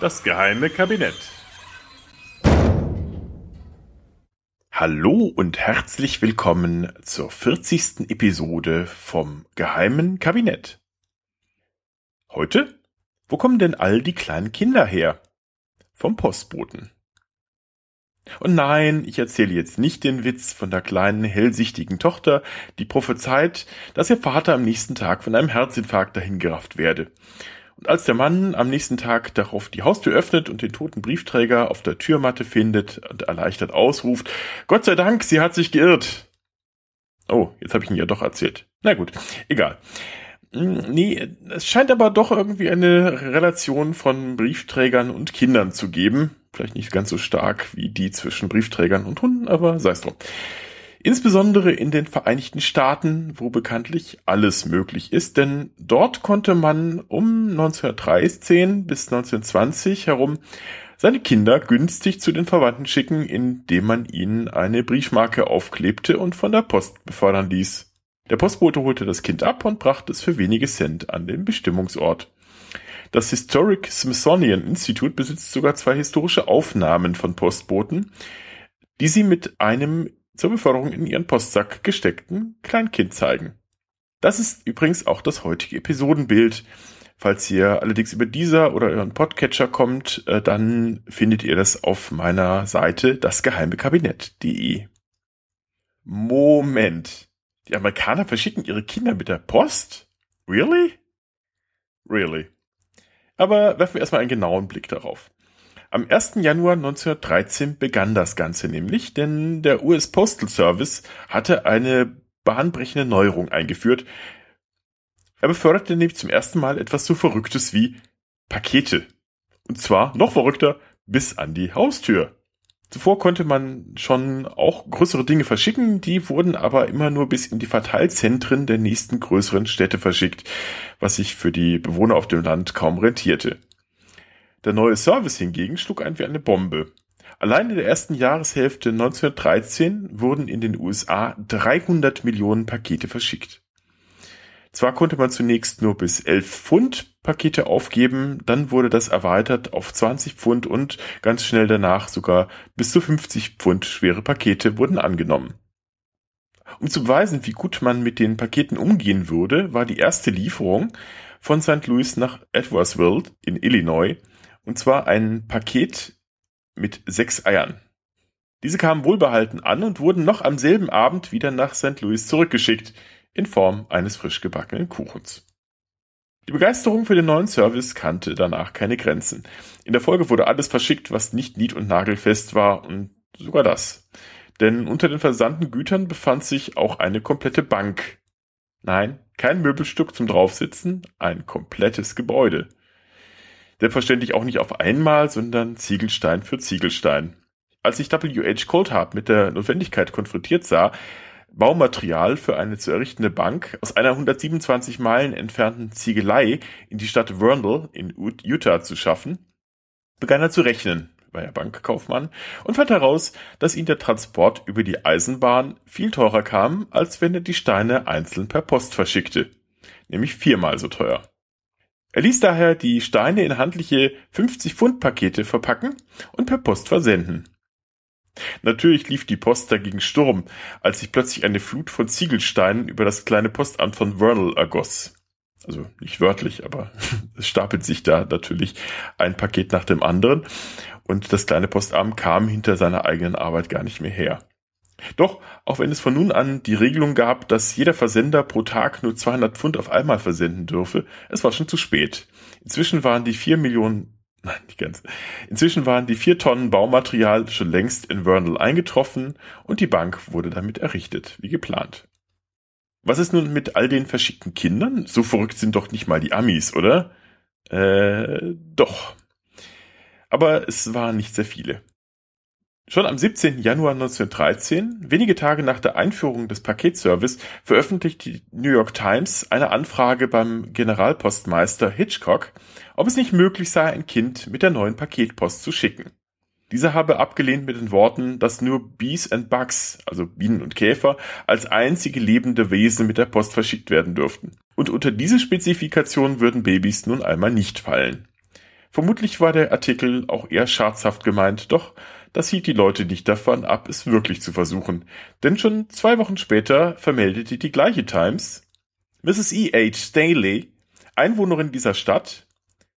Das geheime Kabinett. Hallo und herzlich willkommen zur 40. Episode vom geheimen Kabinett. Heute? Wo kommen denn all die kleinen Kinder her? Vom Postboten. Und nein, ich erzähle jetzt nicht den Witz von der kleinen hellsichtigen Tochter, die prophezeit, dass ihr Vater am nächsten Tag von einem Herzinfarkt dahingerafft werde. Und als der Mann am nächsten Tag darauf die Haustür öffnet und den toten Briefträger auf der Türmatte findet und erleichtert ausruft, Gott sei Dank, sie hat sich geirrt. Oh, jetzt habe ich ihn ja doch erzählt. Na gut, egal. Nee, es scheint aber doch irgendwie eine Relation von Briefträgern und Kindern zu geben. Vielleicht nicht ganz so stark wie die zwischen Briefträgern und Hunden, aber sei es drum. Insbesondere in den Vereinigten Staaten, wo bekanntlich alles möglich ist, denn dort konnte man um 1913 bis 1920 herum seine Kinder günstig zu den Verwandten schicken, indem man ihnen eine Briefmarke aufklebte und von der Post befördern ließ. Der Postbote holte das Kind ab und brachte es für wenige Cent an den Bestimmungsort. Das Historic Smithsonian Institute besitzt sogar zwei historische Aufnahmen von Postboten, die sie mit einem zur Beförderung in ihren Postsack gesteckten Kleinkind zeigen. Das ist übrigens auch das heutige Episodenbild. Falls ihr allerdings über dieser oder euren Podcatcher kommt, äh, dann findet ihr das auf meiner Seite dasgeheimekabinett.de. Moment. Die Amerikaner verschicken ihre Kinder mit der Post? Really? Really. Aber werfen wir erstmal einen genauen Blick darauf. Am 1. Januar 1913 begann das Ganze nämlich, denn der US Postal Service hatte eine bahnbrechende Neuerung eingeführt. Er beförderte nämlich zum ersten Mal etwas so Verrücktes wie Pakete. Und zwar noch verrückter bis an die Haustür. Zuvor konnte man schon auch größere Dinge verschicken, die wurden aber immer nur bis in die Verteilzentren der nächsten größeren Städte verschickt, was sich für die Bewohner auf dem Land kaum rentierte. Der neue Service hingegen schlug ein wie eine Bombe. Allein in der ersten Jahreshälfte 1913 wurden in den USA 300 Millionen Pakete verschickt. Zwar konnte man zunächst nur bis 11 Pfund Pakete aufgeben, dann wurde das erweitert auf 20 Pfund und ganz schnell danach sogar bis zu 50 Pfund schwere Pakete wurden angenommen. Um zu beweisen, wie gut man mit den Paketen umgehen würde, war die erste Lieferung von St. Louis nach Edwardsville in Illinois und zwar ein Paket mit sechs Eiern. Diese kamen wohlbehalten an und wurden noch am selben Abend wieder nach St. Louis zurückgeschickt, in Form eines frisch gebackenen Kuchens. Die Begeisterung für den neuen Service kannte danach keine Grenzen. In der Folge wurde alles verschickt, was nicht nied- und nagelfest war, und sogar das. Denn unter den versandten Gütern befand sich auch eine komplette Bank. Nein, kein Möbelstück zum Draufsitzen, ein komplettes Gebäude. Selbstverständlich auch nicht auf einmal, sondern Ziegelstein für Ziegelstein. Als sich W.H. Coulthard mit der Notwendigkeit konfrontiert sah, Baumaterial für eine zu errichtende Bank aus einer 127 Meilen entfernten Ziegelei in die Stadt Vernal in Utah zu schaffen, begann er zu rechnen, war er Bankkaufmann, und fand heraus, dass ihm der Transport über die Eisenbahn viel teurer kam, als wenn er die Steine einzeln per Post verschickte, nämlich viermal so teuer. Er ließ daher die Steine in handliche 50-Pfund-Pakete verpacken und per Post versenden. Natürlich lief die Post dagegen Sturm, als sich plötzlich eine Flut von Ziegelsteinen über das kleine Postamt von Vernal ergoss. Also nicht wörtlich, aber es stapelt sich da natürlich ein Paket nach dem anderen und das kleine Postamt kam hinter seiner eigenen Arbeit gar nicht mehr her. Doch, auch wenn es von nun an die Regelung gab, dass jeder Versender pro Tag nur 200 Pfund auf einmal versenden dürfe, es war schon zu spät. Inzwischen waren die vier Millionen, nein, nicht ganz, inzwischen waren die vier Tonnen Baumaterial schon längst in Vernal eingetroffen und die Bank wurde damit errichtet, wie geplant. Was ist nun mit all den verschickten Kindern? So verrückt sind doch nicht mal die Amis, oder? Äh, doch. Aber es waren nicht sehr viele. Schon am 17. Januar 1913, wenige Tage nach der Einführung des Paketservice, veröffentlicht die New York Times eine Anfrage beim Generalpostmeister Hitchcock, ob es nicht möglich sei, ein Kind mit der neuen Paketpost zu schicken. Dieser habe abgelehnt mit den Worten, dass nur Bees and Bugs, also Bienen und Käfer, als einzige lebende Wesen mit der Post verschickt werden dürften. Und unter diese Spezifikation würden Babys nun einmal nicht fallen. Vermutlich war der Artikel auch eher scherzhaft gemeint, doch das hielt die Leute nicht davon ab, es wirklich zu versuchen. Denn schon zwei Wochen später vermeldete die gleiche Times, Mrs. E. H. Staley, Einwohnerin dieser Stadt,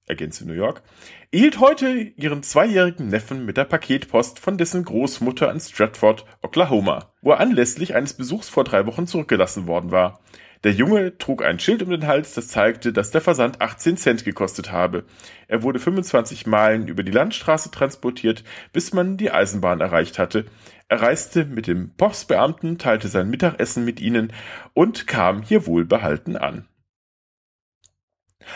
ergänze New York, erhielt heute ihren zweijährigen Neffen mit der Paketpost von dessen Großmutter in Stratford, Oklahoma, wo er anlässlich eines Besuchs vor drei Wochen zurückgelassen worden war. Der Junge trug ein Schild um den Hals, das zeigte, dass der Versand 18 Cent gekostet habe. Er wurde 25 Meilen über die Landstraße transportiert, bis man die Eisenbahn erreicht hatte. Er reiste mit dem Postbeamten, teilte sein Mittagessen mit ihnen und kam hier wohlbehalten an.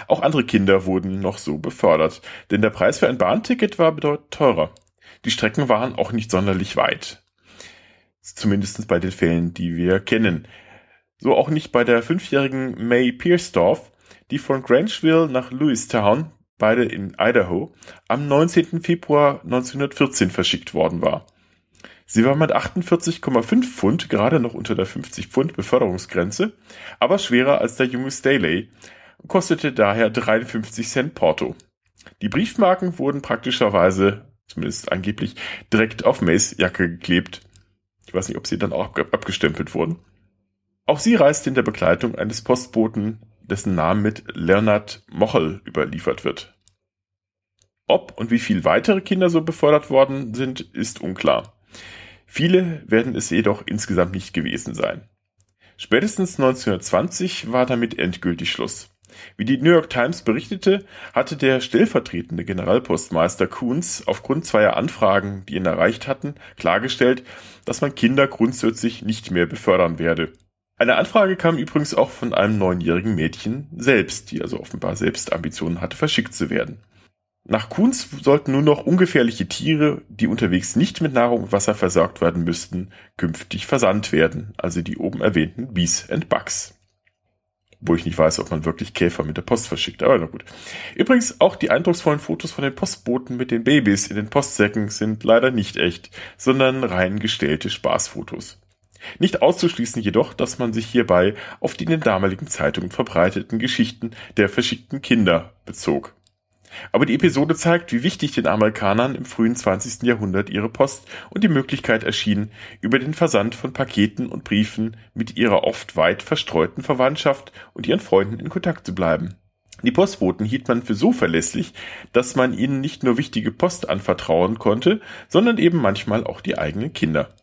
Auch andere Kinder wurden noch so befördert, denn der Preis für ein Bahnticket war bedeutend teurer. Die Strecken waren auch nicht sonderlich weit. Zumindest bei den Fällen, die wir kennen. So auch nicht bei der fünfjährigen May Piersdorf, die von Grangeville nach Lewistown, beide in Idaho, am 19. Februar 1914 verschickt worden war. Sie war mit 48,5 Pfund gerade noch unter der 50 Pfund Beförderungsgrenze, aber schwerer als der junge Staley, kostete daher 53 Cent Porto. Die Briefmarken wurden praktischerweise, zumindest angeblich, direkt auf Mays Jacke geklebt. Ich weiß nicht, ob sie dann auch abgestempelt wurden. Auch sie reiste in der Begleitung eines Postboten, dessen Name mit Leonard Mochel überliefert wird. Ob und wie viel weitere Kinder so befördert worden sind, ist unklar. Viele werden es jedoch insgesamt nicht gewesen sein. Spätestens 1920 war damit endgültig Schluss. Wie die New York Times berichtete, hatte der stellvertretende Generalpostmeister Coons aufgrund zweier Anfragen, die ihn erreicht hatten, klargestellt, dass man Kinder grundsätzlich nicht mehr befördern werde. Eine Anfrage kam übrigens auch von einem neunjährigen Mädchen selbst, die also offenbar selbst Ambitionen hatte, verschickt zu werden. Nach Kuhns sollten nur noch ungefährliche Tiere, die unterwegs nicht mit Nahrung und Wasser versorgt werden müssten, künftig versandt werden, also die oben erwähnten Bees and Bugs. Wo ich nicht weiß, ob man wirklich Käfer mit der Post verschickt, aber na gut. Übrigens, auch die eindrucksvollen Fotos von den Postboten mit den Babys in den Postsäcken sind leider nicht echt, sondern rein gestellte Spaßfotos. Nicht auszuschließen jedoch, dass man sich hierbei auf die in den damaligen Zeitungen verbreiteten Geschichten der verschickten Kinder bezog. Aber die Episode zeigt, wie wichtig den Amerikanern im frühen 20. Jahrhundert ihre Post und die Möglichkeit erschien, über den Versand von Paketen und Briefen mit ihrer oft weit verstreuten Verwandtschaft und ihren Freunden in Kontakt zu bleiben. Die Postboten hielt man für so verlässlich, dass man ihnen nicht nur wichtige Post anvertrauen konnte, sondern eben manchmal auch die eigenen Kinder.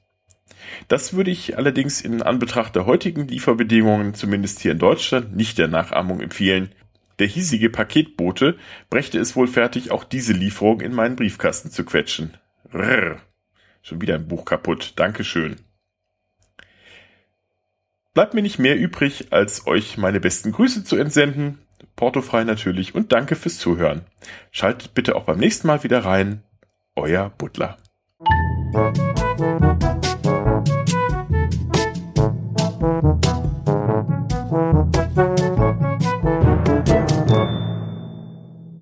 Das würde ich allerdings in Anbetracht der heutigen Lieferbedingungen, zumindest hier in Deutschland, nicht der Nachahmung empfehlen. Der hiesige Paketbote brächte es wohl fertig, auch diese Lieferung in meinen Briefkasten zu quetschen. Rrr. Schon wieder ein Buch kaputt. Dankeschön. Bleibt mir nicht mehr übrig, als euch meine besten Grüße zu entsenden. Portofrei natürlich und danke fürs Zuhören. Schaltet bitte auch beim nächsten Mal wieder rein. Euer Butler.